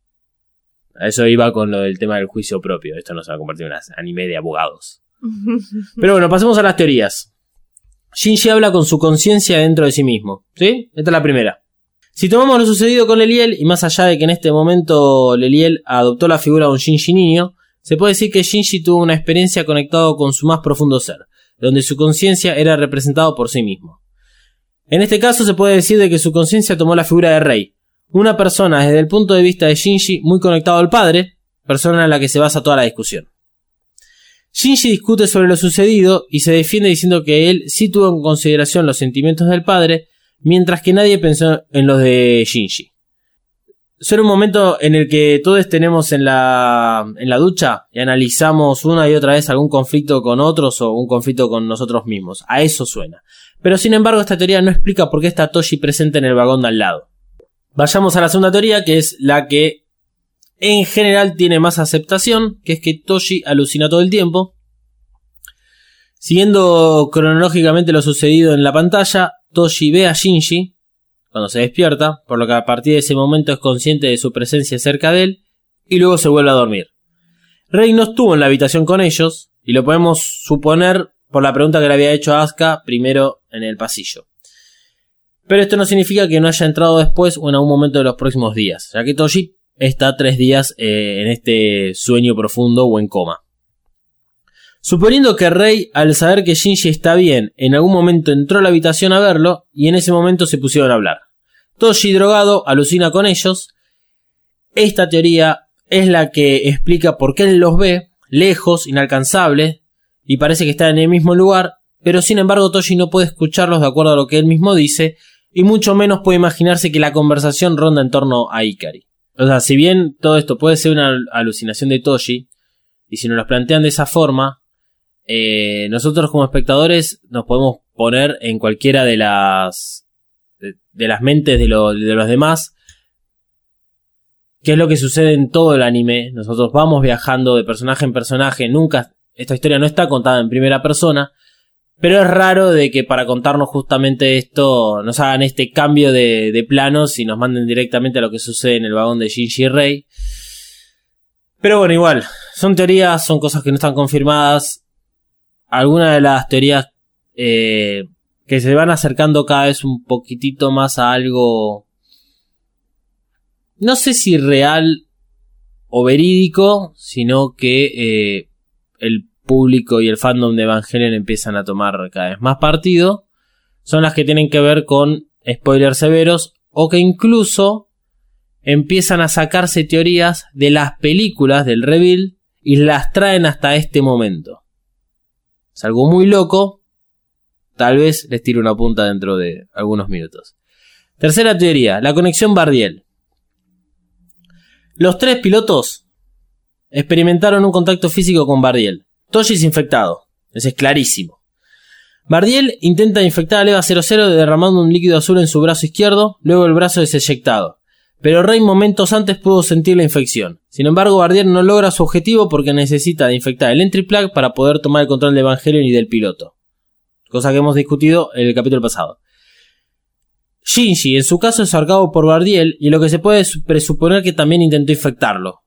A eso iba con lo del tema del juicio propio. Esto no se va a convertir en un anime de abogados. <laughs> Pero bueno, pasemos a las teorías. Shinji habla con su conciencia dentro de sí mismo. ¿Sí? Esta es la primera. Si tomamos lo sucedido con Leliel, y más allá de que en este momento Leliel adoptó la figura de un Shinji niño, se puede decir que Shinji tuvo una experiencia conectado con su más profundo ser, donde su conciencia era representado por sí mismo. En este caso se puede decir de que su conciencia tomó la figura de Rey, una persona desde el punto de vista de Shinji muy conectado al padre, persona en la que se basa toda la discusión. Shinji discute sobre lo sucedido y se defiende diciendo que él sí tuvo en consideración los sentimientos del padre, mientras que nadie pensó en los de Shinji. Solo un momento en el que todos tenemos en la, en la ducha y analizamos una y otra vez algún conflicto con otros o un conflicto con nosotros mismos. A eso suena. Pero sin embargo esta teoría no explica por qué está Toshi presente en el vagón de al lado. Vayamos a la segunda teoría, que es la que en general tiene más aceptación, que es que Toshi alucina todo el tiempo. Siguiendo cronológicamente lo sucedido en la pantalla, Toshi ve a Shinji cuando se despierta, por lo que a partir de ese momento es consciente de su presencia cerca de él y luego se vuelve a dormir. Rey no estuvo en la habitación con ellos y lo podemos suponer por la pregunta que le había hecho a Asuka primero en el pasillo. Pero esto no significa que no haya entrado después o en algún momento de los próximos días, ya que Toshi está tres días eh, en este sueño profundo o en coma. Suponiendo que Rey, al saber que Shinji está bien, en algún momento entró a la habitación a verlo y en ese momento se pusieron a hablar. Toshi drogado alucina con ellos. Esta teoría es la que explica por qué él los ve, lejos, inalcanzables, y parece que están en el mismo lugar, pero sin embargo Toshi no puede escucharlos de acuerdo a lo que él mismo dice, y mucho menos puede imaginarse que la conversación ronda en torno a Ikari. O sea, si bien todo esto puede ser una alucinación de Toshi, y si nos lo plantean de esa forma, eh, nosotros como espectadores nos podemos poner en cualquiera de las de, las mentes de, de los demás qué es lo que sucede en todo el anime. Nosotros vamos viajando de personaje en personaje nunca esta historia no está contada en primera persona pero es raro de que para contarnos justamente esto nos hagan este cambio de, de planos y nos manden directamente a lo que sucede en el vagón de Shinji Rei. Pero bueno, igual, son teorías, son cosas que no están confirmadas algunas de las teorías eh, que se van acercando cada vez un poquitito más a algo, no sé si real o verídico, sino que eh, el público y el fandom de Evangelion empiezan a tomar cada vez más partido, son las que tienen que ver con spoilers severos o que incluso empiezan a sacarse teorías de las películas del reveal y las traen hasta este momento. Es algo muy loco. Tal vez les tire una punta dentro de algunos minutos. Tercera teoría, la conexión Bardiel. Los tres pilotos experimentaron un contacto físico con Bardiel. Toshi es infectado. Eso es clarísimo. Bardiel intenta infectar a Eva 00 derramando un líquido azul en su brazo izquierdo, luego el brazo es eyectado pero Rey momentos antes pudo sentir la infección. Sin embargo, Bardier no logra su objetivo porque necesita de infectar el entry plug para poder tomar el control de Evangelion y del piloto. Cosa que hemos discutido en el capítulo pasado. Shinji, en su caso, es ahorcado por Bardiel y lo que se puede presuponer que también intentó infectarlo.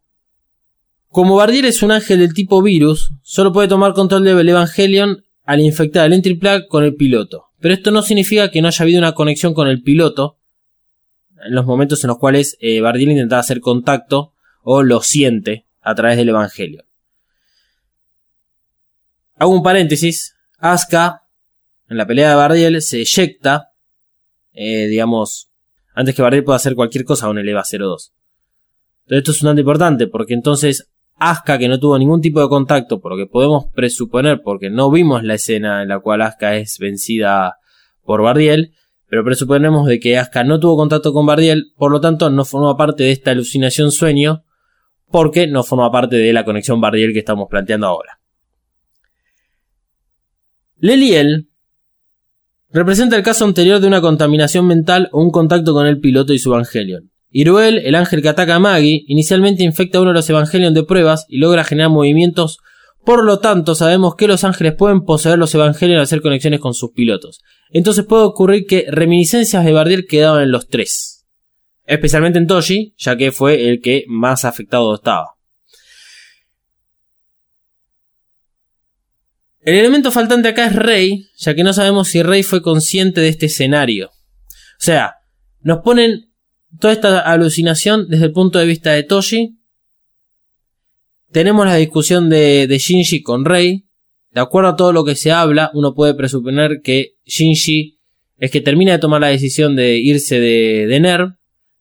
Como Bardiel es un ángel del tipo virus, solo puede tomar control del Evangelion al infectar el entry plug con el piloto. Pero esto no significa que no haya habido una conexión con el piloto, en los momentos en los cuales eh, Bardiel intentaba hacer contacto o lo siente a través del Evangelio. Hago un paréntesis. Asuka, en la pelea de Bardiel, se eyecta, eh, digamos, antes que Bardiel pueda hacer cualquier cosa a un Eleva 02. Pero esto es un dato importante, porque entonces Asuka, que no tuvo ningún tipo de contacto, por lo que podemos presuponer, porque no vimos la escena en la cual Asuka es vencida por Bardiel, pero presuponemos de que Asuka no tuvo contacto con Bardiel, por lo tanto no forma parte de esta alucinación sueño, porque no forma parte de la conexión Bardiel que estamos planteando ahora. Leliel representa el caso anterior de una contaminación mental o un contacto con el piloto y su Evangelion. Iruel, el ángel que ataca a Maggie, inicialmente infecta a uno de los Evangelion de pruebas y logra generar movimientos Por lo tanto, sabemos que los ángeles pueden poseer los evangelios al hacer conexiones con sus pilotos. Entonces puede ocurrir que reminiscencias de Bardiel quedaban en los tres. Especialmente en Toshi, ya que fue el que más afectado estaba. El elemento faltante acá es Rey, ya que no sabemos si Rey fue consciente de este escenario. O sea, nos ponen toda esta alucinación desde el punto de vista de Toshi. Tenemos la discusión de, Shinji con Rey. De acuerdo a todo lo que se habla, uno puede presuponer que Shinji es que termina de tomar la decisión de irse de, de NERV,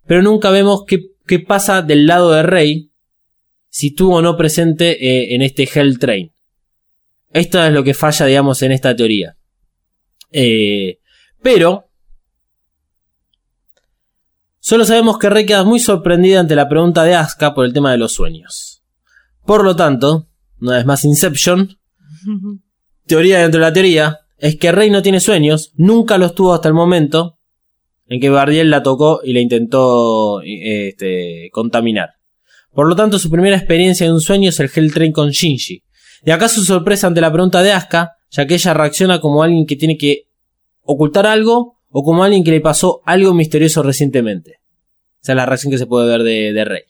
pero nunca vemos qué, qué pasa del lado de Rey, si tuvo o no presente eh, en este Hell Train. Esto es lo que falla, digamos, en esta teoría. Eh, pero, solo sabemos que Rey queda muy sorprendida ante la pregunta de Asuka por el tema de los sueños. Por lo tanto, una vez más Inception, <laughs> teoría dentro de la teoría, es que Rey no tiene sueños, nunca los tuvo hasta el momento en que Bardiel la tocó y la intentó eh, este, contaminar. Por lo tanto, su primera experiencia de un sueño es el Hell Train con Shinji. Y acá su sorpresa ante la pregunta de Asuka, ya que ella reacciona como alguien que tiene que ocultar algo o como alguien que le pasó algo misterioso recientemente. Esa es la reacción que se puede ver de, de Rey.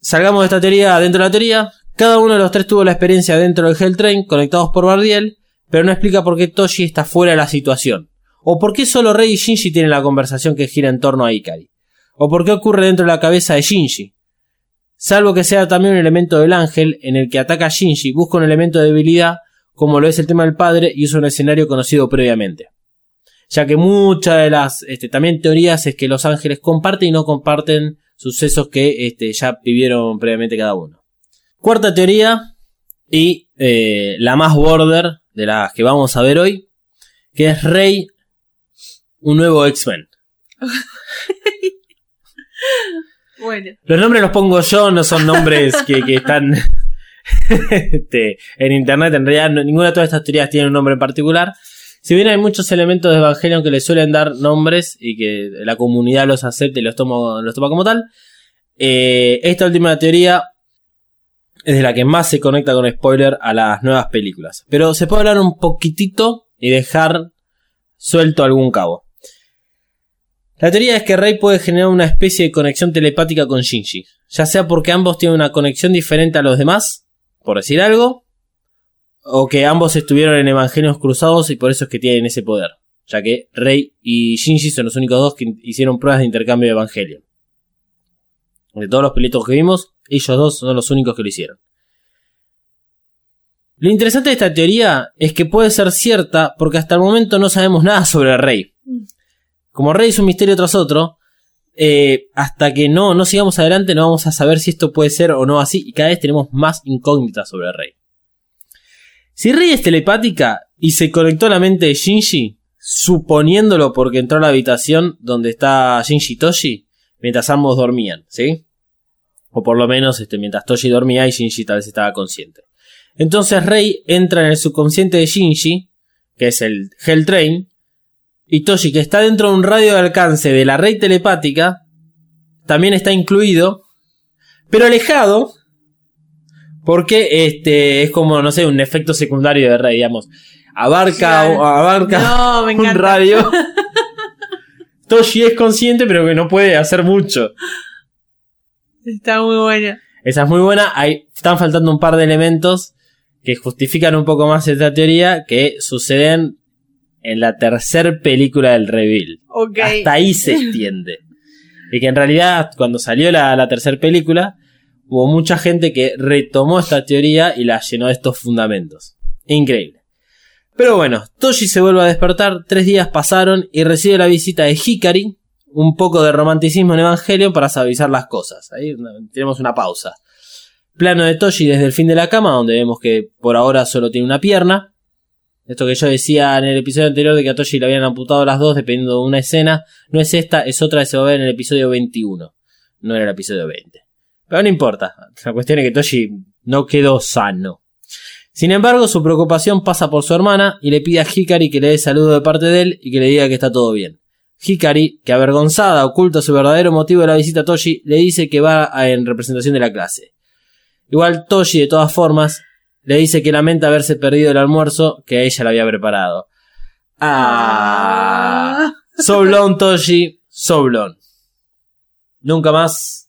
Salgamos de esta teoría dentro de la teoría. Cada uno de los tres tuvo la experiencia dentro del Hell Train, conectados por Bardiel, pero no explica por qué Toshi está fuera de la situación. O por qué solo Rey y Shinji tienen la conversación que gira en torno a Ikari. O por qué ocurre dentro de la cabeza de Shinji. Salvo que sea también un elemento del ángel en el que ataca a Shinji, busca un elemento de debilidad, como lo es el tema del padre, y usa un escenario conocido previamente. Ya que muchas de las este, también teorías es que los ángeles comparten y no comparten sucesos que este, ya vivieron previamente cada uno. Cuarta teoría, y eh, la más border de las que vamos a ver hoy, que es Rey, un nuevo X-Men. <laughs> Bueno. Los nombres los pongo yo, no son nombres que, que están <laughs> este, en internet. En realidad, ninguna de todas estas teorías tiene un nombre en particular. Si bien hay muchos elementos de Evangelion que le suelen dar nombres y que la comunidad los acepta y los toma, los toma como tal, eh, esta última teoría es de la que más se conecta con spoiler a las nuevas películas. Pero se puede hablar un poquitito y dejar suelto algún cabo. La teoría es que Rey puede generar una especie de conexión telepática con Shinji, ya sea porque ambos tienen una conexión diferente a los demás, por decir algo, o que ambos estuvieron en Evangelios cruzados y por eso es que tienen ese poder, ya que Rey y Shinji son los únicos dos que hicieron pruebas de intercambio de Evangelion. De todos los pelitos que vimos, ellos dos son los únicos que lo hicieron. Lo interesante de esta teoría es que puede ser cierta porque hasta el momento no sabemos nada sobre Rey. Como Rey es un misterio tras otro, eh, hasta que no, no sigamos adelante no vamos a saber si esto puede ser o no así y cada vez tenemos más incógnitas sobre Rey. Si Rey es telepática y se conectó a la mente de Shinji, suponiéndolo porque entró a la habitación donde está Shinji y Toshi, mientras ambos dormían, ¿sí? O por lo menos este, mientras Toshi dormía y Shinji tal vez estaba consciente. Entonces Rey entra en el subconsciente de Shinji, que es el Hell Train, y Toshi, que está dentro de un radio de alcance de la red telepática, también está incluido, pero alejado, porque este es como, no sé, un efecto secundario de Rey, digamos. Abarca, Claro. abarca No, me un radio. <laughs> Toshi es consciente, pero que no puede hacer mucho. Está muy buena. Esa es muy buena. Hay, están faltando un par de elementos que justifican un poco más esta teoría que suceden en la tercer película del reveal. Ok. Hasta ahí se <laughs> extiende. Y que en realidad, cuando salió la, la tercera película, hubo mucha gente que retomó esta teoría y la llenó de estos fundamentos. Increíble. Pero bueno, Toshi se vuelve a despertar, tres días pasaron y recibe la visita de Hikari, un poco de romanticismo en Evangelion para suavizar las cosas. Ahí tenemos una pausa. Plano de Toshi desde el fin de la cama, donde vemos que por ahora solo tiene una pierna. Esto que yo decía en el episodio anterior de que a Toshi le habían amputado las dos dependiendo de una escena, no es esta, es otra que se va a ver en el episodio 21. No era el episodio 20. Pero no importa, la cuestión es que Toshi no quedó sano. Sin embargo, su preocupación pasa por su hermana y le pide a Hikari que le dé saludo de parte de él y que le diga que está todo bien. Hikari, que avergonzada oculta su verdadero motivo de la visita a Toshi, le dice que va en representación de la clase. Igual Toshi, de todas formas, le dice que lamenta haberse perdido el almuerzo que ella le había preparado. Ah. Soblón, Toshi, Soblón. Nunca más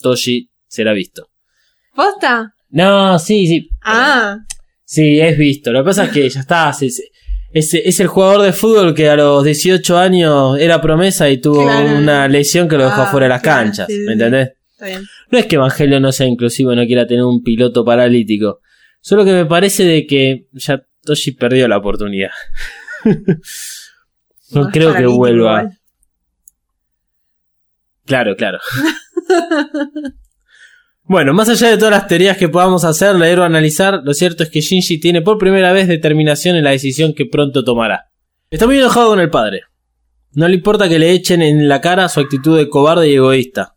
Toshi será visto. ¿Posta? No, sí, sí. Ah. Sí, es visto. Lo que pasa es que ya está. Es, es, es el jugador de fútbol que a los 18 años era promesa y tuvo Claro. una lesión que lo dejó Ah, fuera de las claro, canchas. sí, ¿Me entendés? Está bien. No es que Evangelio no sea inclusivo y no quiera tener un piloto paralítico. Solo que me parece de que ya Toshi perdió la oportunidad. <laughs> no creo que vuelva. igual. Claro, claro. <laughs> <laughs> bueno, más allá de todas las teorías que podamos hacer, leer o analizar, lo cierto es que Shinji tiene por primera vez determinación en la decisión que pronto tomará. Está muy enojado con el padre. No le importa que le echen en la cara su actitud de cobarde y egoísta.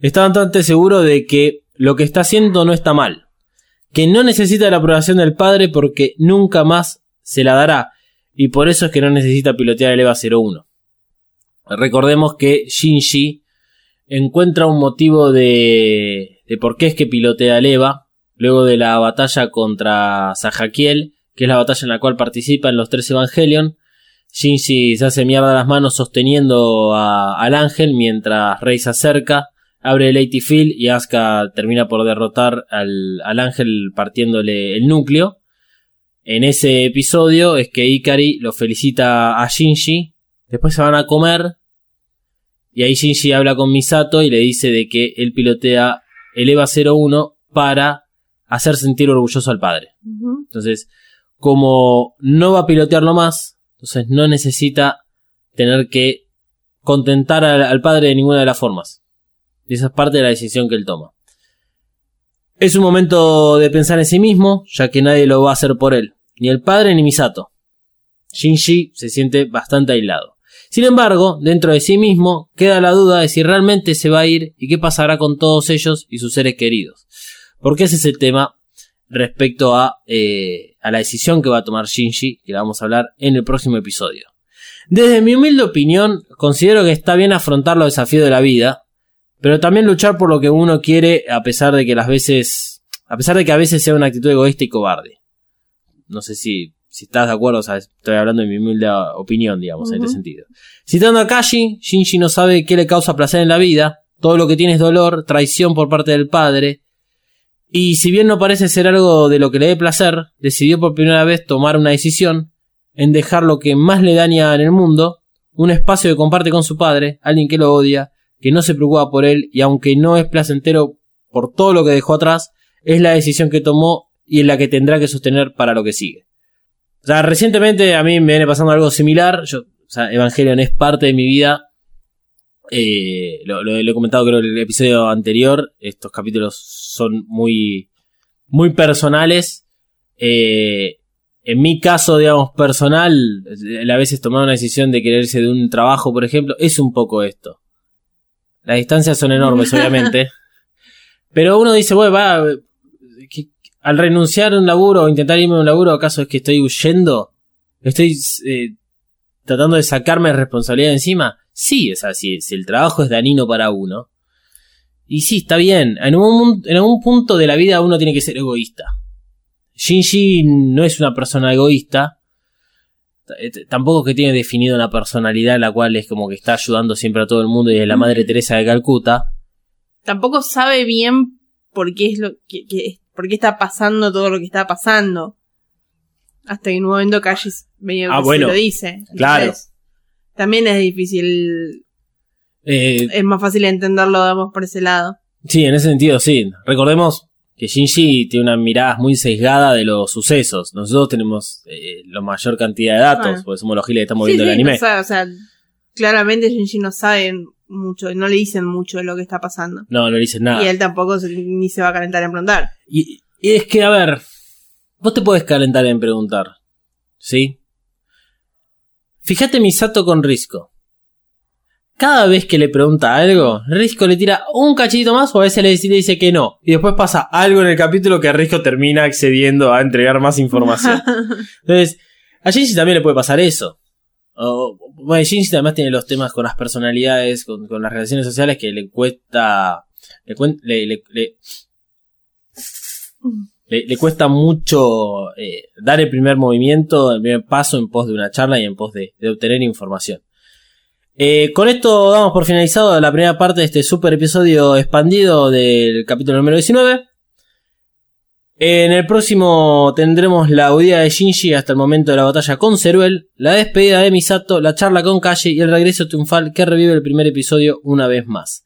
Está bastante seguro de que lo que está haciendo no está mal. Que no necesita la aprobación del padre porque nunca más se la dará. Y por eso es que no necesita pilotear el EVA 01. Recordemos que Shinji encuentra un motivo de, de por qué es que pilotea el EVA, luego de la batalla contra Sajakiel, que es la batalla en la cual participan los tres Evangelion. Shinji se hace mierda las manos sosteniendo a- al ángel mientras Rey se acerca, abre el AT Field y Asuka termina por derrotar al, al ángel partiéndole el núcleo. En ese episodio es que Ikari lo felicita a Shinji, después se van a comer y ahí Shinji habla con Misato y le dice de que él pilotea el EVA 01 para hacer sentir orgulloso al padre. Entonces, como no va a pilotearlo más, entonces no necesita tener que contentar al, al padre de ninguna de las formas. Y esa es parte de la decisión que él toma. Es un momento de pensar en sí mismo, ya que nadie lo va a hacer por él, ni el padre ni Misato. Shinji se siente bastante aislado. Sin embargo, dentro de sí mismo queda la duda de si realmente se va a ir y qué pasará con todos ellos y sus seres queridos. Porque ese es el tema respecto a, eh, a la decisión que va a tomar Shinji, que la vamos a hablar en el próximo episodio. Desde mi humilde opinión, considero que está bien afrontar los desafíos de la vida, pero también luchar por lo que uno quiere a pesar de que las veces, a pesar de que a veces sea una actitud egoísta y cobarde. No sé si, si estás de acuerdo, o sea, estoy hablando de mi humilde opinión, digamos, en este sentido. Citando a Kashi, Shinji no sabe qué le causa placer en la vida, todo lo que tiene es dolor, traición por parte del padre, y si bien no parece ser algo de lo que le dé placer, decidió por primera vez tomar una decisión en dejar lo que más le daña en el mundo, un espacio que comparte con su padre, alguien que lo odia, que no se preocupa por él y aunque no es placentero por todo lo que dejó atrás, es la decisión que tomó y es la que tendrá que sostener para lo que sigue. O sea, recientemente a mí me viene pasando algo similar, yo, o sea, Evangelion es parte de mi vida, eh, lo, lo- lo he comentado creo en el episodio anterior. Estos capítulos son muy, muy personales. Eh, en mi caso, digamos, personal, el a veces tomar una decisión de quererse de un trabajo, por ejemplo, es un poco esto. Las distancias son enormes, <laughs> obviamente. Pero uno dice, bueno, va, que- al renunciar a un laburo o intentar irme a un laburo, ¿acaso es que estoy huyendo? ¿Estoy eh, tratando de sacarme responsabilidad de encima? Sí, sea, si, si el trabajo es danino para uno. Y sí, está bien. En algún, en algún punto de la vida uno tiene que ser egoísta. Shinji no es una persona egoísta. T- Tampoco es que tiene definido una personalidad en la cual es como que está ayudando siempre a todo el mundo y es la madre Teresa de Calcuta. Tampoco sabe bien por qué es lo que, que- por qué está pasando todo lo que está pasando. Hasta que en un momento Kashi medio Ah, se bueno, lo dice. claro. Entonces, también es difícil, Eh, es más fácil entenderlo, digamos, por ese lado. Sí, en ese sentido, sí. Recordemos que Shinji tiene una mirada muy sesgada de los sucesos. Nosotros tenemos eh, la mayor cantidad de datos, Bueno. porque somos los giles que estamos Sí, viendo el anime. o sea, claramente Shinji no sabe mucho, no le dicen mucho de lo que está pasando. No, no le dices nada. Y él tampoco se- ni se va a calentar en preguntar. Y, y es que, a ver, vos te puedes calentar en preguntar, ¿sí? Fíjate Misato con Risco. Cada vez que le pregunta algo, Risco le tira un cachito más o a veces le dice, le dice que no. Y después pasa algo en el capítulo que Risco termina accediendo a entregar más información. <laughs> Entonces, a Shinji también le puede pasar eso. O, bueno, Shinji además tiene los temas con las personalidades, con, las relaciones sociales que le cuesta... Le, le, le- le- Le, cuesta mucho eh, dar el primer movimiento, el primer paso en pos de una charla y en pos de, de obtener información. Eh, con esto damos por finalizado la primera parte de este super episodio expandido del capítulo número 19. En el próximo tendremos la huida de Shinji hasta el momento de la batalla con Ceruel, la despedida de Misato, la charla con Kashi y el regreso triunfal que revive el primer episodio una vez más.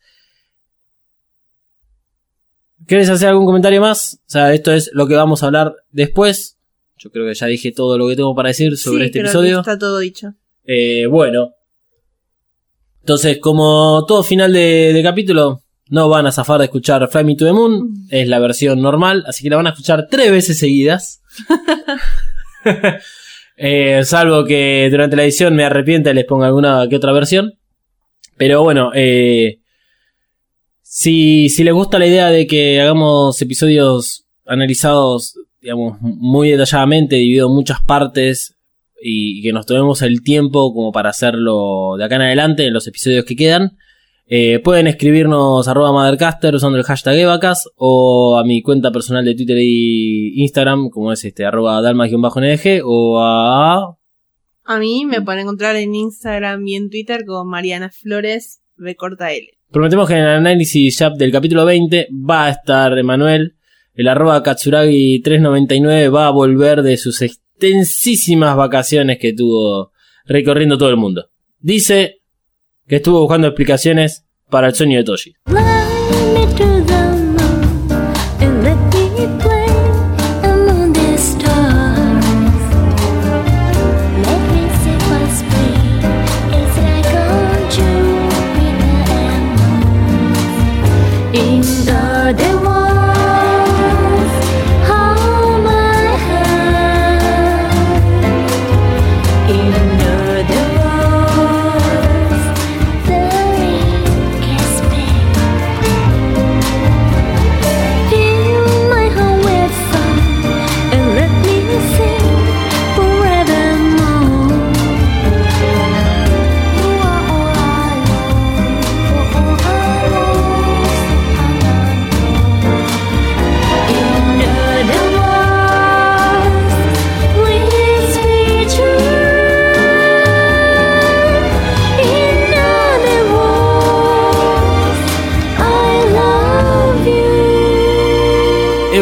¿Quieres hacer algún comentario más? O sea, esto es lo que vamos a hablar después. Yo creo que ya dije todo lo que tengo para decir sobre Sí, este creo que episodio. Está todo dicho. Eh, bueno. Entonces, como todo final de, de capítulo, no van a zafar de escuchar Fly Me to the Moon. Es la versión normal, así que la van a escuchar tres veces seguidas. <laughs> Eh, salvo que durante la edición me arrepienta y les ponga alguna que otra versión. Pero bueno, eh, si, si les gusta la idea de que hagamos episodios analizados, digamos, muy detalladamente, dividido en muchas partes, y que nos tomemos el tiempo como para hacerlo de acá en adelante en los episodios que quedan, eh, pueden escribirnos arroba mothercaster usando el hashtag Evacas o a mi cuenta personal de Twitter y Instagram, como es este, arroba dalma-ndg o a... A mí me pueden encontrar en Instagram y en Twitter como Mariana Flores B corta L. Prometemos que en el análisis ya del capítulo 20 va a estar Emanuel, el arroba Katsuragi399 va a volver de sus extensísimas vacaciones que tuvo recorriendo todo el mundo. Dice que estuvo buscando explicaciones para el sueño de Toshi.